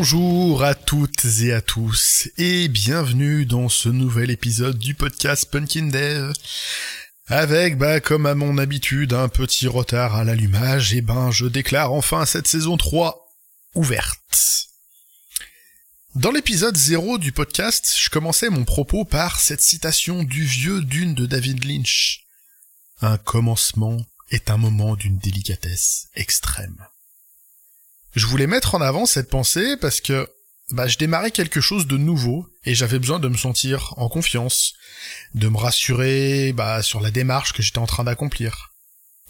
Bonjour à toutes et à tous et bienvenue dans ce nouvel épisode du podcast Punkin Dev. Avec, bah, comme à mon habitude, un petit retard à l'allumage, et ben, je déclare enfin cette saison 3 ouverte. Dans l'épisode 0 du podcast, je commençais mon propos par cette citation du vieux Dune de David Lynch. Un commencement est un moment d'une délicatesse extrême. Je voulais mettre en avant cette pensée parce que bah, je démarrais quelque chose de nouveau et j'avais besoin de me sentir en confiance, de me rassurer bah, sur la démarche que j'étais en train d'accomplir.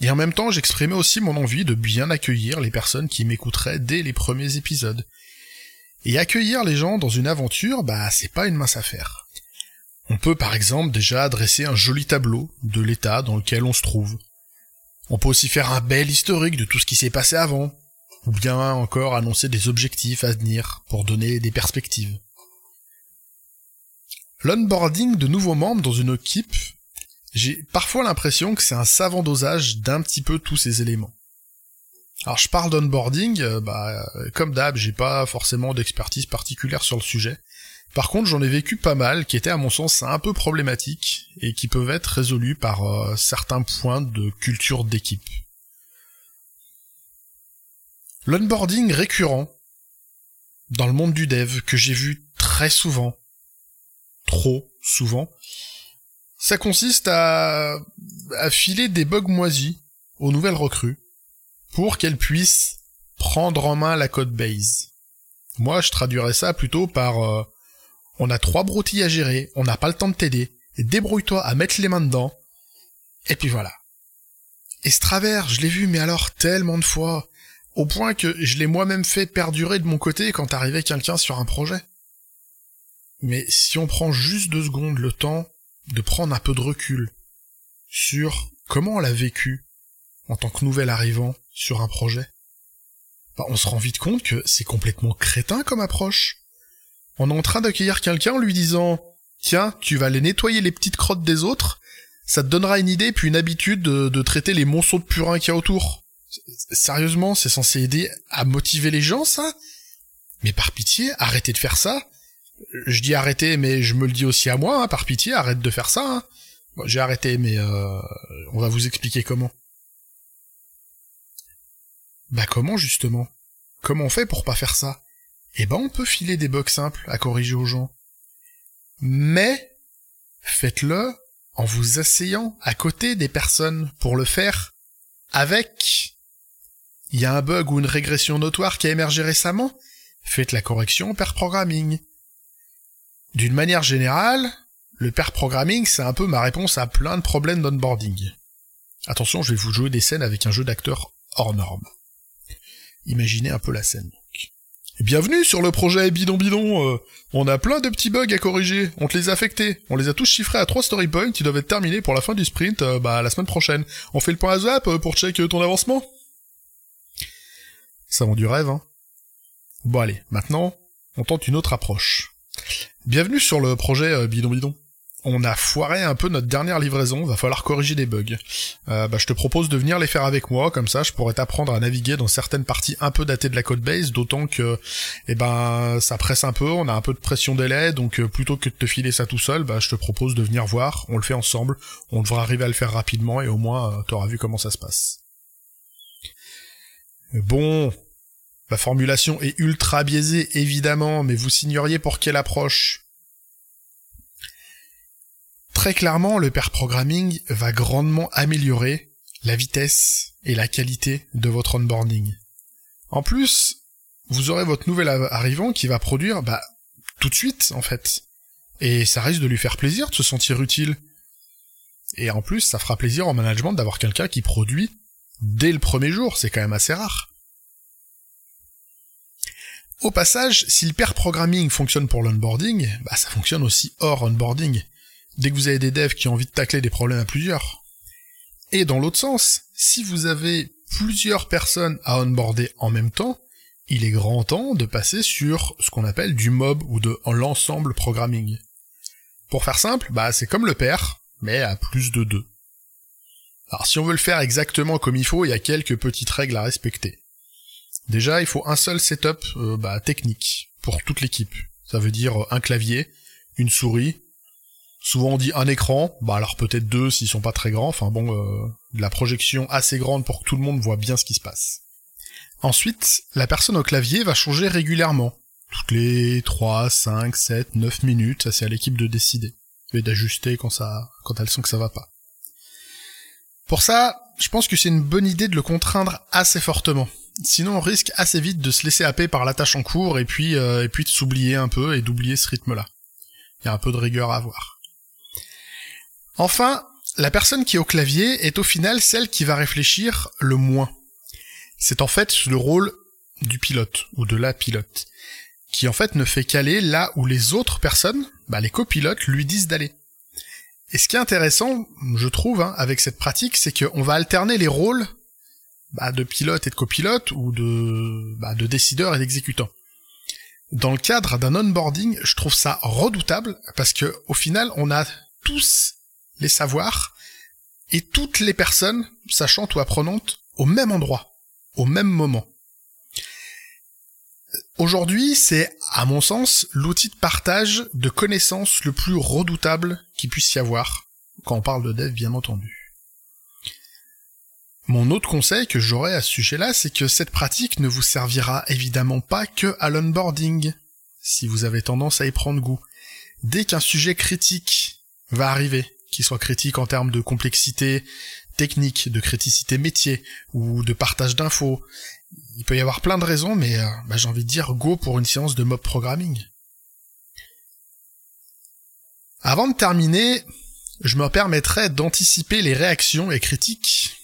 Et en même temps, j'exprimais aussi mon envie de bien accueillir les personnes qui m'écouteraient dès les premiers épisodes. Et accueillir les gens dans une aventure, bah c'est pas une mince affaire. On peut par exemple déjà dresser un joli tableau de l'état dans lequel on se trouve. On peut aussi faire un bel historique de tout ce qui s'est passé avant, ou bien encore annoncer des objectifs à venir pour donner des perspectives. L'onboarding de nouveaux membres dans une équipe, j'ai parfois l'impression que c'est un savant dosage d'un petit peu tous ces éléments. Alors je parle d'onboarding, euh, bah comme d'hab, j'ai pas forcément d'expertise particulière sur le sujet. Par contre, j'en ai vécu pas mal qui étaient à mon sens un peu problématiques et qui peuvent être résolus par euh, certains points de culture d'équipe. L'onboarding récurrent dans le monde du dev que j'ai vu très souvent, trop souvent, ça consiste à, à filer des bugs moisis aux nouvelles recrues pour qu'elles puissent prendre en main la code base. Moi, je traduirais ça plutôt par euh, on a trois broutilles à gérer, on n'a pas le temps de t'aider, débrouille-toi à mettre les mains dedans, et puis voilà. Et ce travers, je l'ai vu, mais alors tellement de fois, au point que je l'ai moi-même fait perdurer de mon côté quand arrivait quelqu'un sur un projet. Mais si on prend juste deux secondes le temps de prendre un peu de recul sur comment on l'a vécu en tant que nouvel arrivant sur un projet, bah on se rend vite compte que c'est complètement crétin comme approche. On est en train d'accueillir quelqu'un en lui disant Tiens, tu vas aller nettoyer les petites crottes des autres, ça te donnera une idée puis une habitude de, traiter les monceaux de purin qu'il y a autour. Sérieusement, c'est censé aider à motiver les gens, ça? Mais par pitié, arrêtez de faire ça. Je dis arrêtez, mais je me le dis aussi à moi, hein, par pitié, arrête de faire ça. Hein. J'ai arrêté, mais euh, on va vous expliquer comment. Bah comment justement? Comment on fait pour pas faire ça? Eh ben on peut filer des bugs simples à corriger aux gens. Mais faites-le en vous asseyant à côté des personnes pour le faire avec il y a un bug ou une régression notoire qui a émergé récemment, faites la correction pair programming. D'une manière générale, le pair programming, c'est un peu ma réponse à plein de problèmes d'onboarding. Attention, je vais vous jouer des scènes avec un jeu d'acteurs hors norme. Imaginez un peu la scène. Bienvenue sur le projet Bidon Bidon. Euh, on a plein de petits bugs à corriger. On te les a affectés. On les a tous chiffrés à trois story points qui doivent être terminés pour la fin du sprint, euh, bah la semaine prochaine. On fait le point à zap euh, pour check ton avancement? Ça vend du rêve, hein. Bon allez, maintenant, on tente une autre approche. Bienvenue sur le projet euh, Bidon Bidon. On a foiré un peu notre dernière livraison, va falloir corriger des bugs. Euh, bah, je te propose de venir les faire avec moi, comme ça je pourrais t'apprendre à naviguer dans certaines parties un peu datées de la code base, d'autant que eh ben ça presse un peu, on a un peu de pression délai, donc euh, plutôt que de te filer ça tout seul, bah, je te propose de venir voir, on le fait ensemble, on devra arriver à le faire rapidement et au moins euh, t'auras vu comment ça se passe. Bon, la formulation est ultra biaisée, évidemment, mais vous signeriez pour quelle approche? Très clairement, le pair programming va grandement améliorer la vitesse et la qualité de votre onboarding. En plus, vous aurez votre nouvel arrivant qui va produire bah, tout de suite, en fait. Et ça risque de lui faire plaisir de se sentir utile. Et en plus, ça fera plaisir au management d'avoir quelqu'un qui produit dès le premier jour, c'est quand même assez rare. Au passage, si le pair programming fonctionne pour l'onboarding, bah ça fonctionne aussi hors onboarding. Dès que vous avez des devs qui ont envie de tacler des problèmes à plusieurs. Et dans l'autre sens, si vous avez plusieurs personnes à onboarder en même temps, il est grand temps de passer sur ce qu'on appelle du mob ou de l'ensemble programming. Pour faire simple, bah c'est comme le pair, mais à plus de deux. Alors si on veut le faire exactement comme il faut, il y a quelques petites règles à respecter. Déjà, il faut un seul setup euh, bah, technique pour toute l'équipe. Ça veut dire un clavier, une souris, souvent on dit un écran, bah alors peut-être deux s'ils sont pas très grands, enfin bon, euh, de la projection assez grande pour que tout le monde voit bien ce qui se passe. Ensuite, la personne au clavier va changer régulièrement, toutes les 3, 5, 7, 9 minutes, ça c'est à l'équipe de décider, et d'ajuster quand ça, quand elle sent que ça va pas. Pour ça, je pense que c'est une bonne idée de le contraindre assez fortement. Sinon, on risque assez vite de se laisser happer par la tâche en cours et puis euh, et puis de s'oublier un peu et d'oublier ce rythme-là. Il y a un peu de rigueur à avoir. Enfin, la personne qui est au clavier est au final celle qui va réfléchir le moins. C'est en fait le rôle du pilote ou de la pilote, qui en fait ne fait qu'aller là où les autres personnes, bah les copilotes, lui disent d'aller. Et ce qui est intéressant, je trouve, hein, avec cette pratique, c'est qu'on va alterner les rôles bah, de pilote et de copilote ou de, bah, de décideur et d'exécutant. Dans le cadre d'un onboarding, je trouve ça redoutable parce que au final, on a tous les savoirs et toutes les personnes, sachantes ou apprenantes, au même endroit, au même moment. Aujourd'hui, c'est, à mon sens, l'outil de partage de connaissances le plus redoutable qu'il puisse y avoir, quand on parle de dev, bien entendu. Mon autre conseil que j'aurais à ce sujet-là, c'est que cette pratique ne vous servira évidemment pas que à l'onboarding, si vous avez tendance à y prendre goût. Dès qu'un sujet critique va arriver, qu'il soit critique en termes de complexité technique, de criticité métier ou de partage d'infos, il peut y avoir plein de raisons, mais euh, bah, j'ai envie de dire go pour une séance de mob programming. Avant de terminer, je me permettrai d'anticiper les réactions et critiques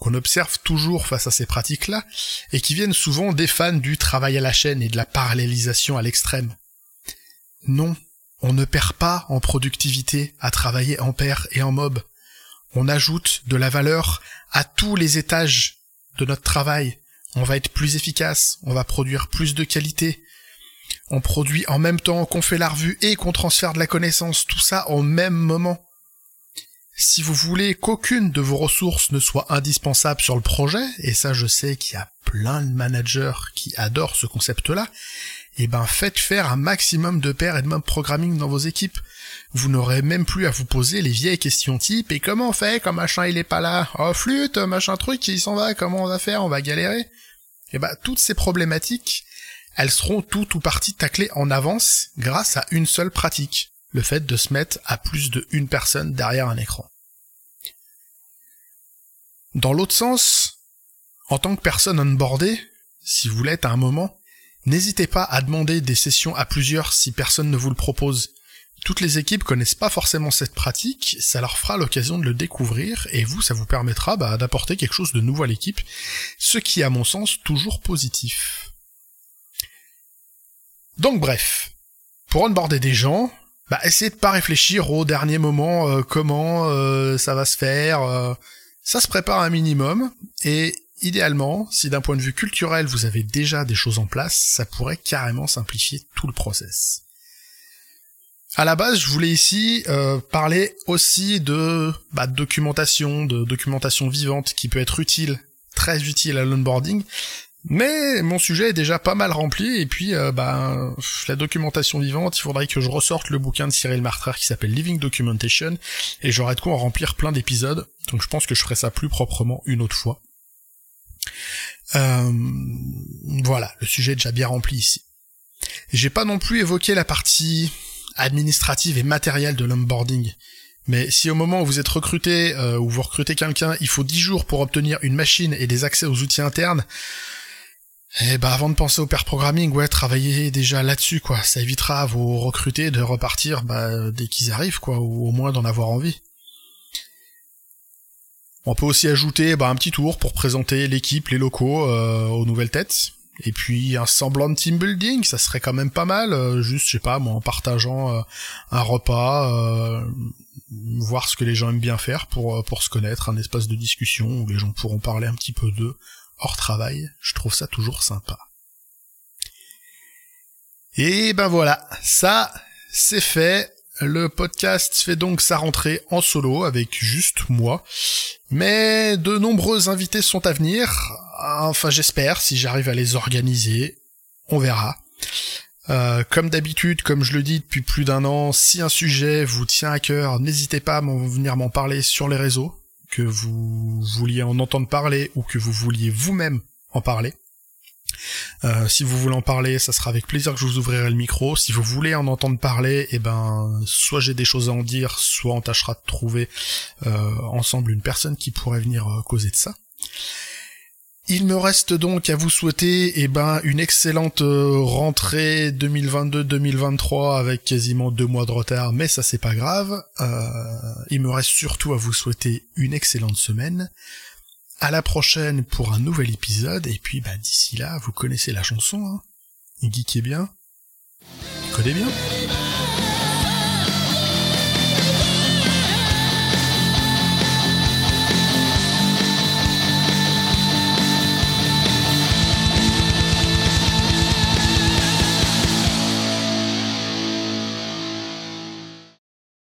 qu'on observe toujours face à ces pratiques-là, et qui viennent souvent des fans du travail à la chaîne et de la parallélisation à l'extrême. Non, on ne perd pas en productivité à travailler en pair et en mob. On ajoute de la valeur à tous les étages de notre travail. On va être plus efficace, on va produire plus de qualité. On produit en même temps qu'on fait la revue et qu'on transfère de la connaissance, tout ça au même moment. Si vous voulez qu'aucune de vos ressources ne soit indispensable sur le projet, et ça je sais qu'il y a plein de managers qui adorent ce concept-là, eh ben faites faire un maximum de pairs et de mob programming dans vos équipes. Vous n'aurez même plus à vous poser les vieilles questions type et comment on fait quand machin il est pas là? Oh flûte, machin truc il s'en va, comment on va faire On va galérer? Eh ben toutes ces problématiques, elles seront toutes ou parties taclées en avance grâce à une seule pratique, le fait de se mettre à plus de une personne derrière un écran. Dans l'autre sens, en tant que personne onboardée, si vous l'êtes à un moment, n'hésitez pas à demander des sessions à plusieurs si personne ne vous le propose. Toutes les équipes connaissent pas forcément cette pratique, ça leur fera l'occasion de le découvrir, et vous, ça vous permettra bah, d'apporter quelque chose de nouveau à l'équipe, ce qui à mon sens toujours positif. Donc bref, pour onboarder des gens, bah essayez de pas réfléchir au dernier moment euh, comment euh, ça va se faire, euh, ça se prépare un minimum, et idéalement, si d'un point de vue culturel vous avez déjà des choses en place, ça pourrait carrément simplifier tout le process. À la base, je voulais ici euh, parler aussi de, bah, documentation, de documentation vivante qui peut être utile, très utile à l'onboarding, mais mon sujet est déjà pas mal rempli, et puis euh, bah, la documentation vivante, il faudrait que je ressorte le bouquin de Cyril Martrer qui s'appelle Living Documentation, et j'aurai de quoi en remplir plein d'épisodes, donc je pense que je ferai ça plus proprement une autre fois. Euh, voilà, le sujet est déjà bien rempli ici. J'ai pas non plus évoqué la partie administrative et matérielle de l'onboarding. Mais si au moment où vous êtes recruté euh, ou vous recrutez quelqu'un, il faut 10 jours pour obtenir une machine et des accès aux outils internes, eh ben avant de penser au pair programming, ouais, travaillez déjà là-dessus, quoi. Ça évitera à vos recrutés de repartir bah, dès qu'ils arrivent, quoi, ou au moins d'en avoir envie. On peut aussi ajouter bah, un petit tour pour présenter l'équipe, les locaux euh, aux nouvelles têtes. Et puis un semblant de team building, ça serait quand même pas mal, euh, juste, je sais pas, moi, en partageant euh, un repas, voir ce que les gens aiment bien faire pour, pour se connaître, un espace de discussion où les gens pourront parler un petit peu d'eux hors travail. Je trouve ça toujours sympa. Et ben voilà, ça, c'est fait. Le podcast fait donc sa rentrée en solo avec juste moi. Mais de nombreux invités sont à venir. enfin j'espère, si j'arrive à les organiser, on verra. Euh, comme d'habitude, comme je le dis depuis plus d'un an, si un sujet vous tient à cœur, n'hésitez pas à venir m'en parler sur les réseaux, que vous vouliez en entendre parler ou que vous vouliez vous-même en parler. Euh, si vous voulez en parler, ça sera avec plaisir que je vous ouvrirai le micro. Si vous voulez en entendre parler, eh ben, soit j'ai des choses à en dire, soit on tâchera de trouver euh, ensemble une personne qui pourrait venir causer de ça. Il me reste donc à vous souhaiter eh ben, une excellente euh, rentrée 2022-2023 avec quasiment deux mois de retard, mais ça c'est pas grave. Euh, il me reste surtout à vous souhaiter une excellente semaine. À la prochaine pour un nouvel épisode, et puis bah, d'ici là, vous connaissez la chanson, hein. est bien, connais bien.